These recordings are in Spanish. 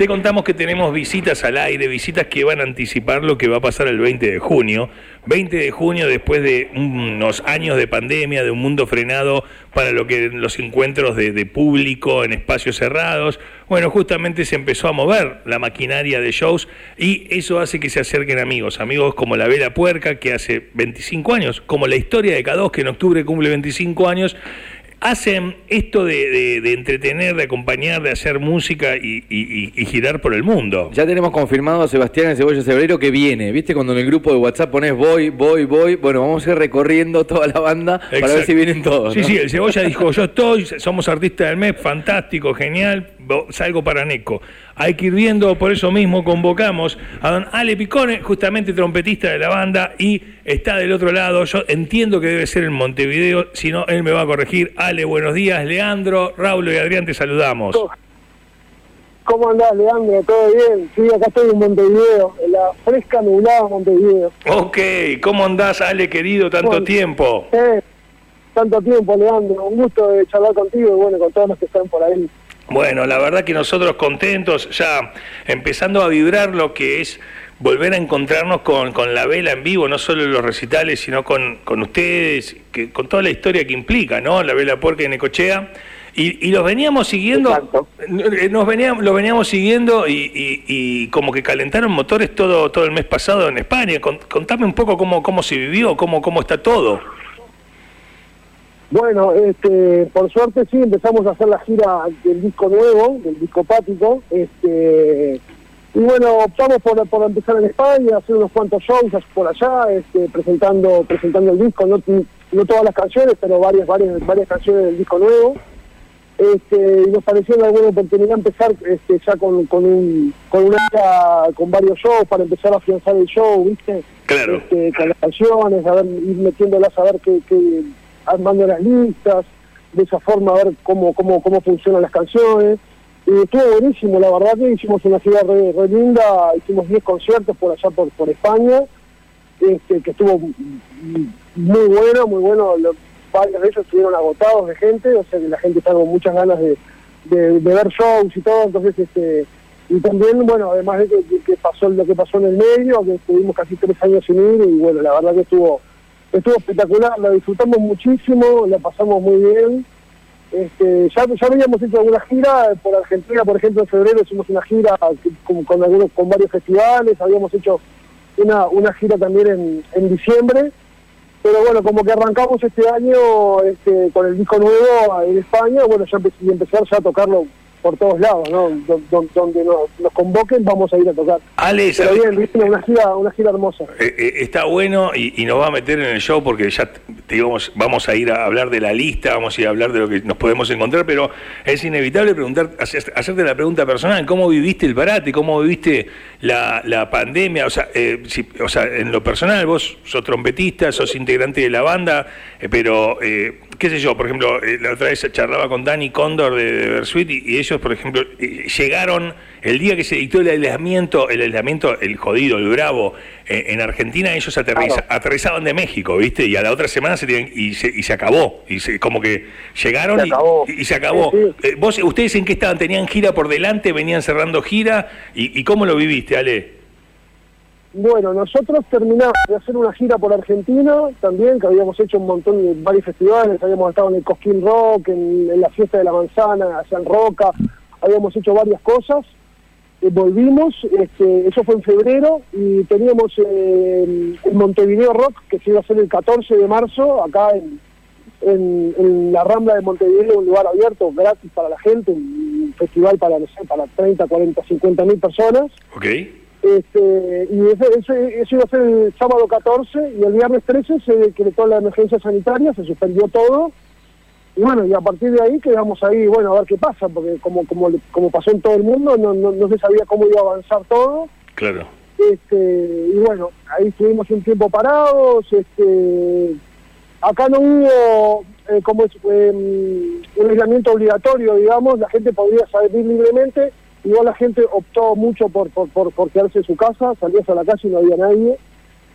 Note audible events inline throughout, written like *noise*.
te contamos que tenemos visitas al aire, visitas que van a anticipar lo que va a pasar el 20 de junio. 20 de junio, después de unos años de pandemia, de un mundo frenado para lo que los encuentros de, público en espacios cerrados. Bueno, justamente se empezó a mover la maquinaria de shows y eso hace que se acerquen amigos. Amigos como la Vela Puerca, que hace 25 años, como la historia de K2, que en octubre cumple 25 años hacen esto de, entretener, de acompañar, de hacer música y, girar por el mundo. Ya tenemos confirmado a Sebastián en Cebolla Cebrero que viene. ¿Viste cuando en el grupo de WhatsApp pones voy, voy, voy? Bueno, vamos a ir recorriendo toda la banda para ver si vienen todos. Sí, sí, el Cebolla dijo, yo estoy, somos artistas del mes, fantástico, genial, salgo para Neco. Hay que ir viendo, por eso mismo convocamos a don Ale Picone, justamente trompetista de la banda, y está del otro lado. Yo entiendo que debe ser en Montevideo, si no, él me va a corregir. Ale, buenos días. Leandro, Raúl y Adrián, te saludamos. ¿Cómo andás, Leandro? ¿Todo bien? Sí, acá estoy en Montevideo, en la fresca nublada Montevideo. Ok, ¿cómo andás, Ale, querido, tanto tiempo? Eh, tanto tiempo, Leandro. Un gusto de charlar contigo y bueno, con todos los que están por ahí. Bueno, la verdad que nosotros contentos, ya empezando a vibrar lo que es volver a encontrarnos con, con la vela en vivo, no solo en los recitales, sino con, con ustedes, que, con toda la historia que implica, ¿no? La vela puerca en Necochea. Y, y los veníamos siguiendo, eh, nos veníamos, los veníamos siguiendo y, y, como que calentaron motores todo, todo el mes pasado en España. Contame un poco cómo, cómo se vivió, cómo, cómo está todo. Bueno, este, por suerte sí, empezamos a hacer la gira del disco nuevo, del disco pático, este, y bueno, optamos por, por empezar en España, hacer unos cuantos shows por allá, este, presentando, presentando el disco, no, no todas las canciones, pero varias, varias, varias canciones del disco nuevo. Este, y nos pareció una buena oportunidad empezar este, ya con, con un con una con varios shows para empezar a afianzar el show, ¿viste? Claro. Este, con las canciones, a ver, ir metiéndolas a ver qué, qué armando las listas, de esa forma a ver cómo, cómo, cómo funcionan las canciones. Y estuvo buenísimo, la verdad que hicimos una ciudad re, linda, hicimos 10 conciertos por allá por, por España, este, que estuvo muy bueno, muy bueno, varios de ellos estuvieron agotados de gente, o sea que la gente estaba con muchas ganas de, de, ver shows y todo, entonces este y también, bueno, además de que, pasó lo que pasó en el medio, que estuvimos casi tres años sin ir, y bueno, la verdad que estuvo estuvo espectacular, la disfrutamos muchísimo, la pasamos muy bien. Este, ya, ya habíamos hecho alguna gira por Argentina, por ejemplo, en febrero hicimos una gira con, algunos, con varios festivales, habíamos hecho una, una gira también en, en diciembre, pero bueno, como que arrancamos este año este, con el disco nuevo en España, bueno, ya empezar ya a tocarlo por todos lados, ¿no? donde nos, convoquen vamos a ir a tocar. Ale, Pero bien, una gira, una gira hermosa. Eh, eh, está bueno y, nos va a meter en el show porque ya te digamos, vamos a ir a hablar de la lista, vamos a ir a hablar de lo que nos podemos encontrar, pero es inevitable preguntar, hacerte la pregunta personal, ¿cómo viviste el parate? ¿Cómo viviste la, la pandemia? O sea, eh, o sea, en lo personal, vos sos trompetista, sos integrante de la banda, pero qué sé yo, por ejemplo, la otra vez charlaba con Dani Cóndor de, de Versuit y ellos por ejemplo, eh, llegaron el día que se dictó el aislamiento, el aislamiento, el jodido, el bravo, eh, en Argentina ellos aterrizaban de México, ¿viste? Y a la otra semana se tienen, y, se, y se acabó, y se, como que llegaron Y, se acabó. Eh, ¿Vos, ¿Ustedes en qué estaban? ¿Tenían gira por delante? ¿Venían cerrando gira? ¿Y, cómo lo viviste, Ale? Bueno, nosotros terminamos de hacer una gira por Argentina también, que habíamos hecho un montón de varios festivales, habíamos estado en el Cosquín Rock, en, la fiesta de la manzana, en Roca, habíamos hecho varias cosas, eh, volvimos, este, eso fue en febrero, y teníamos eh, el Montevideo Rock, que se iba a hacer el 14 de marzo, acá en, la Rambla de Montevideo, un lugar abierto, gratis para la gente, un festival para, no para 30, 40, 50 mil personas. Okay. Este, y ese, eso iba a ser el sábado 14 y el viernes 13 se decretó la emergencia sanitaria, se suspendió todo. Y bueno, y a partir de ahí quedamos ahí, bueno, a ver qué pasa, porque como como como pasó en todo el mundo, no, no, se sabía cómo iba a avanzar todo. Claro. Este, y bueno, ahí estuvimos un tiempo parados. Este, acá no hubo eh, como es, em, un aislamiento obligatorio, digamos, la gente podía salir libremente Igual la gente optó mucho por, por, por, quedarse en su casa, salías a la calle y no había nadie,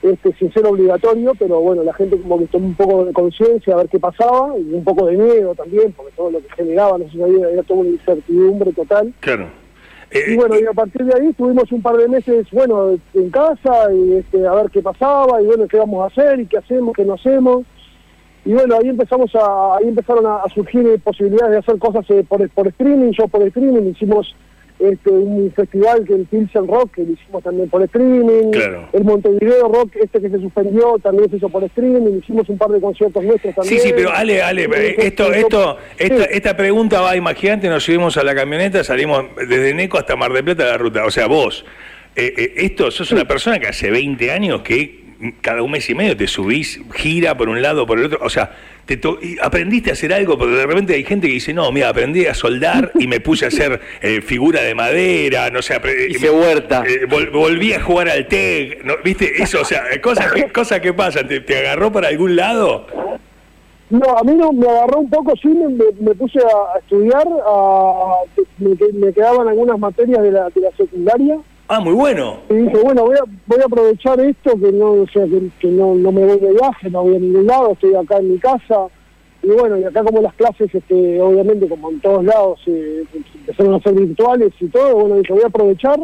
este, sin ser obligatorio, pero bueno, la gente como que tomó un poco de conciencia a ver qué pasaba, y un poco de miedo también, porque todo lo que generaba, no sé, había, era toda una incertidumbre total. Claro. y eh, bueno, y a partir de ahí estuvimos un par de meses, bueno, en casa, y este, a ver qué pasaba, y bueno, qué vamos a hacer, y qué hacemos, qué no hacemos. Y bueno, ahí empezamos a, ahí empezaron a, surgir posibilidades de hacer cosas eh, por, por streaming, yo por streaming, hicimos este, un festival que el Pilsen Rock, que lo hicimos también por streaming, el Montevideo Rock, este que se suspendió, también se hizo por streaming, hicimos un par de conciertos nuestros también. Sí, sí, pero Ale, Ale, esto, esto, esta, esta pregunta va, imagínate, nos subimos a la camioneta, salimos desde Neco hasta Mar del Plata la ruta, o sea, vos, eh, eh, esto, sos una persona que hace 20 años que cada un mes y medio te subís, gira por un lado, por el otro, o sea, te aprendiste a hacer algo, porque de repente hay gente que dice, no, mira, aprendí a soldar y me puse a hacer eh, figura de madera, no sé, Hice huerta. Eh, volví a jugar al TEC, ¿no? ¿viste? Eso, o sea, cosas que, cosas que pasan, ¿Te, agarró para algún lado? No, a mí no, me agarró un poco, sí, me, puse a estudiar, me, quedaban algunas materias de la, de la secundaria, Ah, muy bueno. Y dije, bueno, voy a, voy a aprovechar esto, que no o sea, que, no, no, me voy de viaje, no voy a ningún lado, estoy acá en mi casa. Y bueno, y acá como las clases, este, obviamente, como en todos lados, eh, empezaron a ser virtuales y todo, bueno, dije, voy a aprovechar.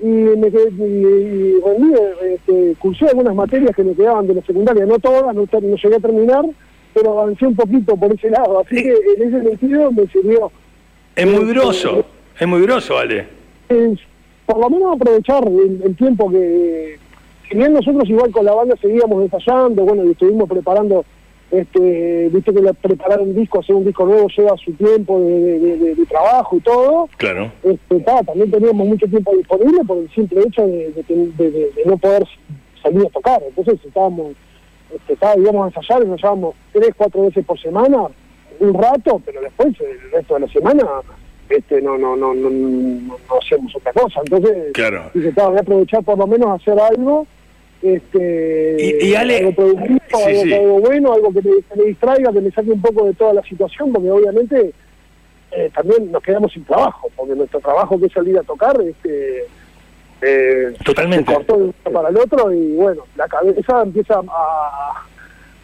Y me quedé, y, rendí, este, cursé algunas materias que me quedaban de la secundaria, no todas, no, no llegué a terminar, pero avancé un poquito por ese lado. Así que en ese sentido me sirvió. Es muy groso, es muy groso, Ale por lo menos aprovechar el, tiempo que, si bien nosotros igual con la banda seguíamos ensayando, bueno, y estuvimos preparando, este, viste que preparar un disco, hacer un disco nuevo lleva su tiempo de, trabajo y todo. Claro. Este, también teníamos mucho tiempo disponible por el simple hecho de, no poder salir a tocar. Entonces estábamos, este, íbamos a ensayar, ensayábamos tres, cuatro veces por semana, un rato, pero después el resto de la semana este no no no no, no, hacemos otra cosa. Entonces claro. dije voy a aprovechar por lo menos hacer algo este y, algo productivo algo, bueno algo que me, distraiga que me saque un poco de toda la situación porque obviamente eh, también nos quedamos sin trabajo porque nuestro trabajo que es salir a tocar este eh, totalmente. se cortó de un para el otro y bueno la cabeza empieza a,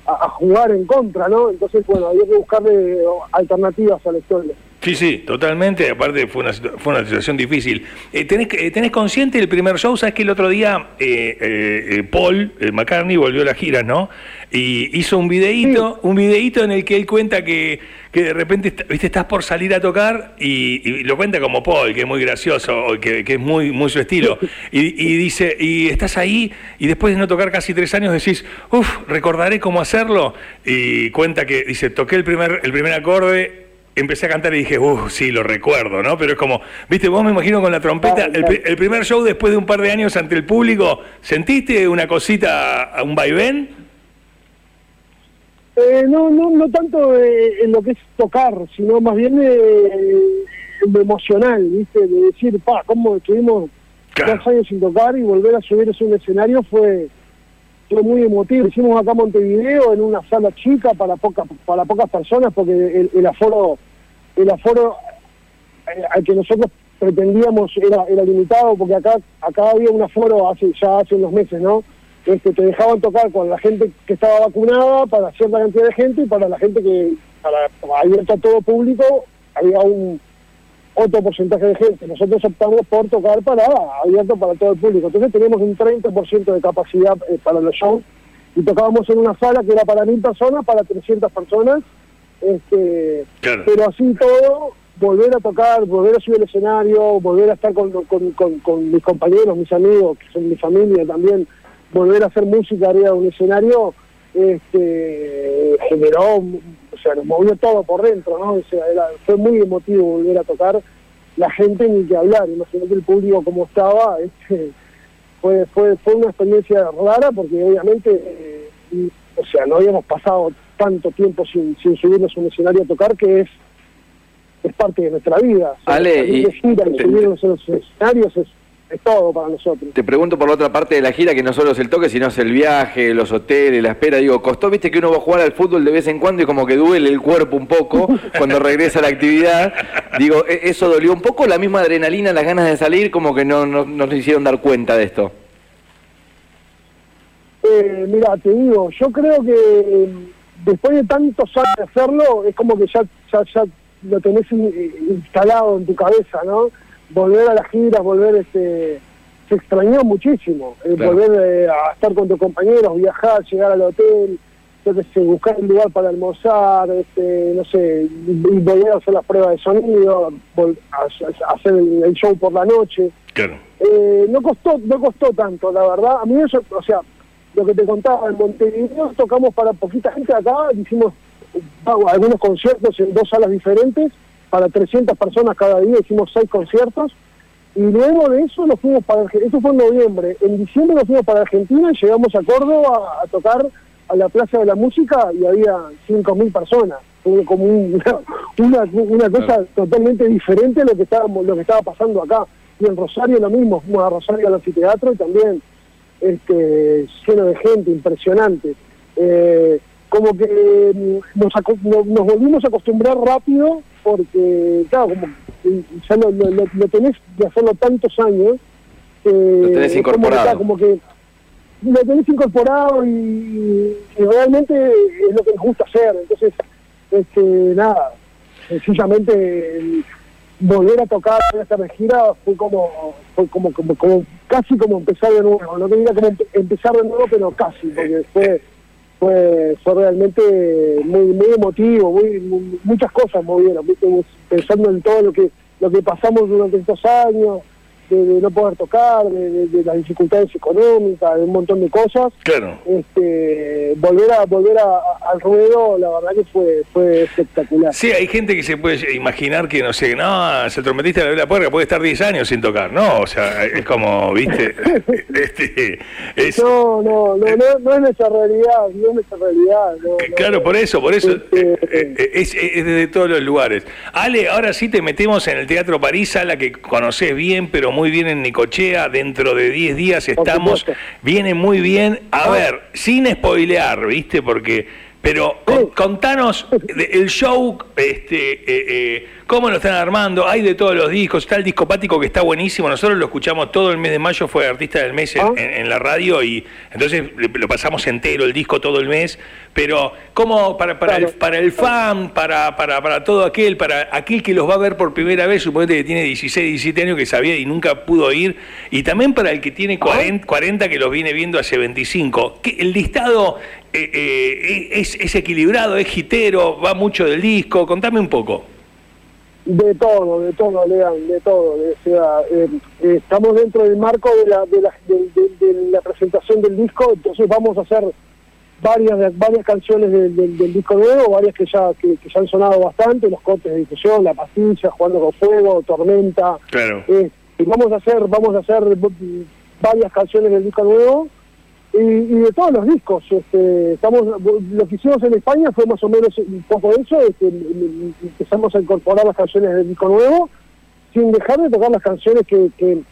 a, jugar en contra no entonces bueno había que buscarle alternativas a la historia Sí, sí, totalmente. Aparte fue una, fue una situación difícil. Eh, ¿tenés, eh, ¿Tenés consciente el primer show? Sabes que el otro día eh, Paul McCartney volvió a la gira, ¿no? Y hizo un videíto, un videíto en el que él cuenta que, que de repente viste estás por salir a tocar y, lo cuenta como Paul, que es muy gracioso, que, que es muy, muy su estilo. *laughs* Y, y, dice, y estás ahí y después de no tocar casi tres años decís, uff, recordaré cómo hacerlo. Y cuenta que dice, toqué el primer, el primer acorde empecé a cantar y dije, uh, sí, lo recuerdo, ¿no? Pero es como, viste, vos me imagino con la trompeta, el, primer show después de un par de años ante el público, ¿sentiste una cosita, un vaivén? Eh, no, no, no tanto eh, en lo que es tocar, sino más bien eh, lo emocional, ¿viste? De decir, pa, ¿cómo estuvimos dos años sin tocar y volver a subirse a un escenario fue fue muy emotivo. Hicimos acá Montevideo en una sala chica para pocas para pocas personas porque el aforo el aforo eh, al que nosotros pretendíamos era, era limitado, porque acá acá había un aforo hace ya hace unos meses, ¿no? Este, te dejaban tocar con la gente que estaba vacunada para cierta cantidad de gente y para la gente que, para, abierto a todo público, había un otro porcentaje de gente. Nosotros optamos por tocar para abierto para todo el público. Entonces teníamos un 30% de capacidad eh, para los shows y tocábamos en una sala que era para mil personas, para 300 personas este, Pero así todo, volver a tocar, volver a subir el escenario, volver a estar con, con, mis compañeros, mis amigos, que son mi familia también, volver a hacer música arriba de un escenario, este, generó, o sea, nos movió todo por dentro, ¿no? O sea, fue muy emotivo volver a tocar. La gente ni que hablar, imagínate el público como estaba, este, fue, fue, fue una experiencia rara porque obviamente, eh, o sea, no habíamos pasado tanto tiempo sin, sin subirnos a un escenario a tocar que es es parte de nuestra vida. Ale, y subirnos a los escenarios es, es, todo para nosotros. Te pregunto por la otra parte de la gira, que no solo es el toque, sino es el viaje, los hoteles, la espera. Digo, ¿costó, viste, que uno va a jugar al fútbol de vez en cuando y como que duele el cuerpo un poco *laughs* cuando regresa a la actividad? Digo, ¿e-, ¿eso dolió un poco? ¿La misma adrenalina, las ganas de salir, como que no, no, no se hicieron dar cuenta de esto? Eh, mira, te digo, yo creo que después de tantos años de hacerlo, es como que ya, ya, ya lo tenés instalado en tu cabeza, ¿no? volver a las giras, volver este se extrañó muchísimo, eh, volver eh, a estar con tus compañeros, viajar, llegar al hotel, buscar un lugar para almorzar, este, no sé, y volver a hacer las pruebas de sonido, hacer el, show por la noche. Eh, no costó, no costó tanto, la verdad. A mí eso, o sea, lo que te contaba, en Montevideo tocamos para poquita gente acá, hicimos algunos conciertos en dos salas diferentes, para 300 personas cada día, hicimos seis conciertos, y luego de eso nos fuimos para eso fue en noviembre, en diciembre nos fuimos para Argentina y llegamos a Córdoba a tocar a la Plaza de la Música y había 5.000 personas. Fue como *laughs* una, una, cosa totalmente diferente a lo que, estábamos, lo que estaba pasando acá. Y en Rosario lo mismo, fuimos a Rosario al anfiteatro y también este, lleno de gente, impresionante. Eh, como que mm, nos, nos, volvimos a acostumbrar rápido porque, claro, como ya lo, lo, tenés de hacerlo tantos años. lo tenés incorporado. como que lo tenés incorporado y, realmente es lo que nos gusta hacer. Entonces, este, nada, sencillamente volver a tocar esta gira fue como, fue como, como, como, casi como empezar de nuevo. No tenía como empezar de nuevo, pero casi, porque fue fue, fue realmente muy muy emotivo, muy, muchas cosas movieron, pensando en todo lo que lo que pasamos durante estos años, de, no poder tocar, de, las dificultades económicas, de un montón de cosas. Claro. Este, volver a volver al ruedo, la verdad que fue fue espectacular. Sí, hay gente que se puede imaginar que, no sé, no, el trompetista de la puerta puede estar 10 años sin tocar, ¿no? O sea, es como, viste, *laughs* este, no, no, no, no, no, es nuestra realidad, no es nuestra realidad. claro, por eso, por eso, este, eh, eh, es, es, desde todos los lugares. Ale, ahora sí te metemos en el Teatro París, a la que conoces bien, pero muy bien en Nicochea, dentro de 10 días estamos, viene muy bien. A ah. ver, sin spoilear, ¿viste? Porque, pero contanos el show, este, eh, eh, cómo lo están armando, hay de todos los discos, está el discopático que está buenísimo, nosotros lo escuchamos todo el mes de mayo, fue artista del mes en, ah. la radio y entonces lo pasamos entero el disco todo el mes, pero ¿cómo para, para, el, para el fan, para, para, para todo aquel, para aquel que los va a ver por primera vez, suponete que tiene 16, 17 años que sabía y nunca pudo ir, y también para el que tiene 40, 40 que los viene viendo hace 25, que el listado eh, eh, es, es equilibrado, es gitero, va mucho del disco, contame un poco. De todo, de todo, Lean, de todo. O sea, eh, estamos dentro del marco de la, de, la, de, la presentación del disco, entonces vamos a hacer varias varias canciones del, disco nuevo, varias que ya que, ya han sonado bastante, los cortes de difusión, La Pastilla, Jugando con Fuego, Tormenta. Claro. Eh, y vamos a hacer vamos a hacer varias canciones del disco nuevo y, de todos los discos. Este, estamos Lo que hicimos en España fue más o menos un poco eso, este, empezamos a incorporar las canciones del disco nuevo, sin dejar de tocar las canciones que, que,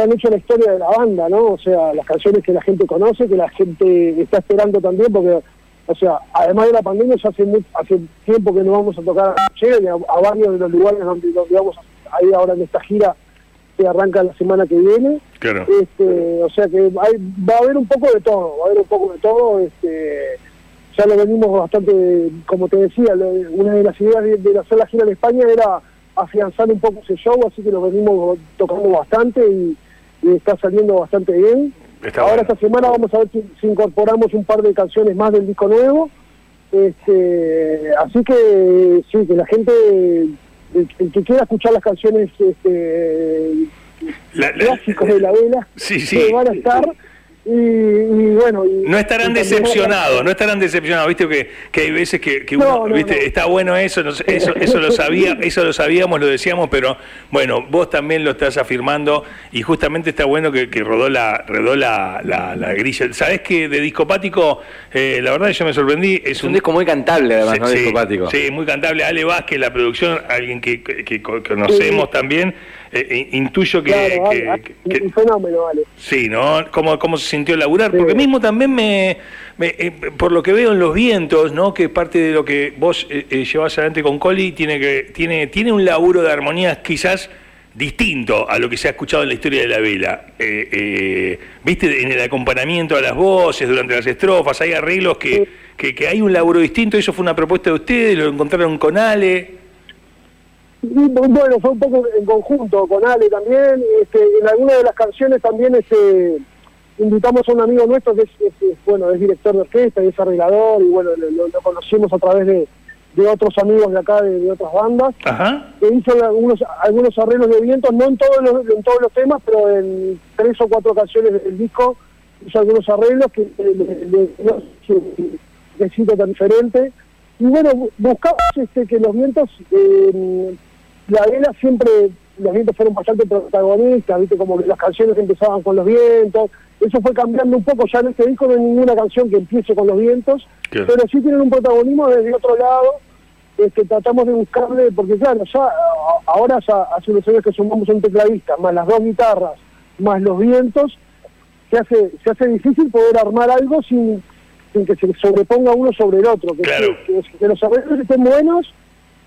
han hecho la historia de la banda, ¿no? O sea, las canciones que la gente conoce, que la gente está esperando también, porque, o sea, además de la pandemia, ya hace, hace tiempo que no vamos a tocar a, a varios de los lugares donde, donde vamos a ir ahora en esta gira que arranca la semana que viene. Este, o sea que va a haber un poco de todo, va a haber un poco de todo. Este, ya lo venimos bastante, como te decía, una de las ideas de, hacer la gira en España era afianzar un poco ese show, así que lo venimos tocando bastante y, está saliendo bastante bien. Ahora esta semana vamos a ver si, incorporamos un par de canciones más del disco nuevo. Este, así que sí, que la gente el, que quiera escuchar las canciones este, clásicos de la vela, sí, sí. van a estar y, bueno no estarán decepcionados *laughs* no estarán decepcionados viste que, que hay veces que, uno viste está bueno eso eso eso lo sabía eso lo sabíamos lo decíamos pero bueno vos también lo estás afirmando y justamente está bueno que, rodó la rodó la, la, grilla. Sabés que de discopático eh, la verdad yo me sorprendí es, un, disco muy cantable además no discopático. sí muy cantable. Ale Vázquez la producción alguien que, que conocemos también eh, eh, intuyo que, Un fenómeno, vale. Sí, ¿no? ¿Cómo, cómo se sintió laburar? Porque mismo también me, eh, por lo que veo en los vientos, ¿no? Que parte de lo que vos llevas adelante con Coli, tiene, que, tiene, tiene un laburo de armonías quizás distinto a lo que se ha escuchado en la historia de la vela. Viste, en el acompañamiento a las voces, durante las estrofas, hay arreglos que, que, que hay un laburo distinto. ¿Eso fue una propuesta de ustedes? ¿Lo encontraron con Ale? Bueno, fue un poco en conjunto con Ale también. Este, en alguna de las canciones también este, invitamos a un amigo nuestro que es, bueno, es director de orquesta y es arreglador y bueno, lo, conocimos a través de, otros amigos de acá, de, otras bandas, que hizo algunos, algunos arreglos de vientos, no en todos, los, en todos los temas, pero en tres o cuatro canciones del disco hizo algunos arreglos que de, tan diferente. Y bueno, buscamos este, que los vientos, eh, la vela siempre, los vientos fueron bastante protagonistas, viste, como que las canciones empezaban con los vientos, eso fue cambiando un poco, ya en este disco no hay ninguna canción que empiece con los vientos, pero sí tienen un protagonismo desde otro lado, este, tratamos de buscarle, porque claro, ya ahora ya hace unos años que sumamos un tecladista, más las dos guitarras, más los vientos, se hace, se hace difícil poder armar algo sin, sin que se sobreponga uno sobre el otro, que, que los arreglos estén buenos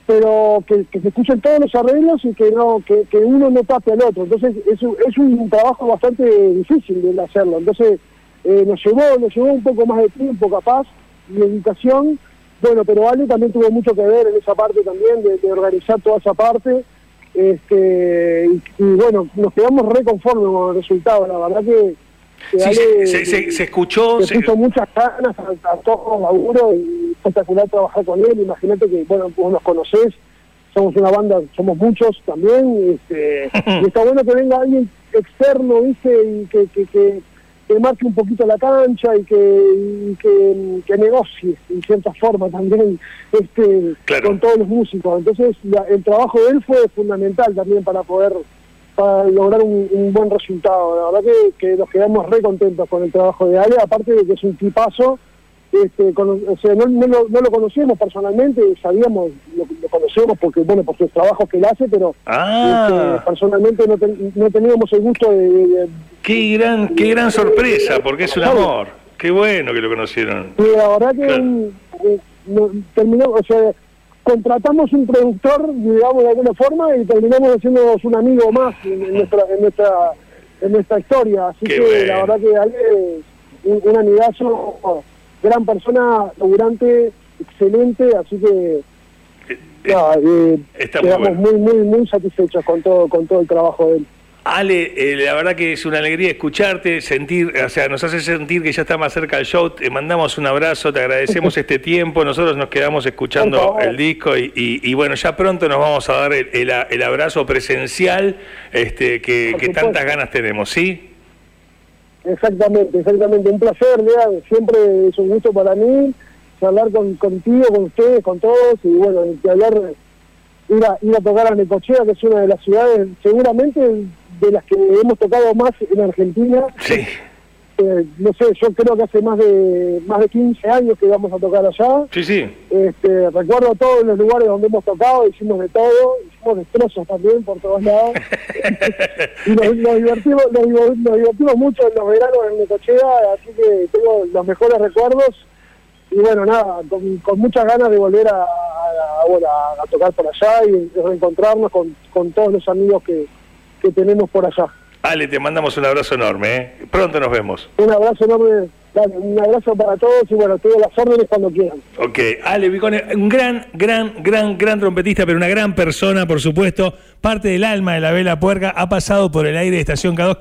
pero que, se escuchen todos los arreglos y que no que, uno no tape al otro. Entonces es, es un trabajo bastante difícil de hacerlo. Entonces eh, nos llevó nos llevó un poco más de tiempo capaz y dedicación. Bueno, pero Ale también tuvo mucho que ver en esa parte también, de, organizar toda esa parte. Este, y, bueno, nos quedamos reconformes con el resultado. La verdad que se, escuchó. Se, puso muchas ganas a, todos los laburos y espectacular trabajar con él. Imagínate que, bueno, vos nos conocés, somos una banda, somos muchos también. Este, *laughs* y está bueno que venga alguien externo, ¿viste? Y que, que, que, marque un poquito la cancha y que, que, negocie en cierta forma también este, con todos los músicos. Entonces, el trabajo de él fue fundamental también para poder para lograr un, buen resultado. La verdad que, nos quedamos re contentos con el trabajo de Ale, aparte de que es un tipazo. Este, o sea, no, no, lo, conocíamos personalmente, sabíamos, lo, conocemos porque, bueno, por sus trabajos que él hace, pero ah. este, personalmente no, no, teníamos el gusto de, Qué gran, qué gran sorpresa, porque es un amor. Qué bueno que lo conocieron. la verdad que terminó, o sea, contratamos un productor, digamos de alguna forma, y terminamos haciéndonos un amigo más en, nuestra en nuestra en nuestra historia. Así que la verdad que Ale es un, amigazo, gran persona, laburante, excelente, así que eh, eh, quedamos muy, muy, muy satisfechos con todo, con todo el trabajo de él. Ale, eh, la verdad que es una alegría escucharte, sentir, o sea, nos hace sentir que ya está más cerca el show. Te mandamos un abrazo, te agradecemos *laughs* este tiempo. Nosotros nos quedamos escuchando el disco y, bueno, ya pronto nos vamos a dar el, abrazo presencial este, que, tantas ganas tenemos, ¿sí? Exactamente, exactamente. Un placer, Lea. Siempre es un gusto para mí hablar con, contigo, con ustedes, con todos y bueno, hablar ir a, ir a tocar a Necochea, que es una de las ciudades seguramente de las que hemos tocado más en Argentina. Sí. Eh, no sé, yo creo que hace más de más de 15 años que íbamos a tocar allá. Sí, sí. Este, recuerdo todos los lugares donde hemos tocado, hicimos de todo, hicimos destrozos también por todos lados. *laughs* y nos, divertimos, nos, divertimos mucho en los veranos en Necochea, así que tengo los mejores recuerdos. Y bueno, nada, con, muchas ganas de volver a, a, tocar por allá y reencontrarnos con, con todos los amigos que, que tenemos por allá. Ale, te mandamos un abrazo enorme. ¿eh? Pronto nos vemos. Un abrazo enorme. Un abrazo para todos y bueno, todas las órdenes cuando quieran. Ok, Ale Vicone, un gran, gran, gran, gran trompetista, pero una gran persona, por supuesto, parte del alma de la vela puerca, ha pasado por el aire de Estación K2.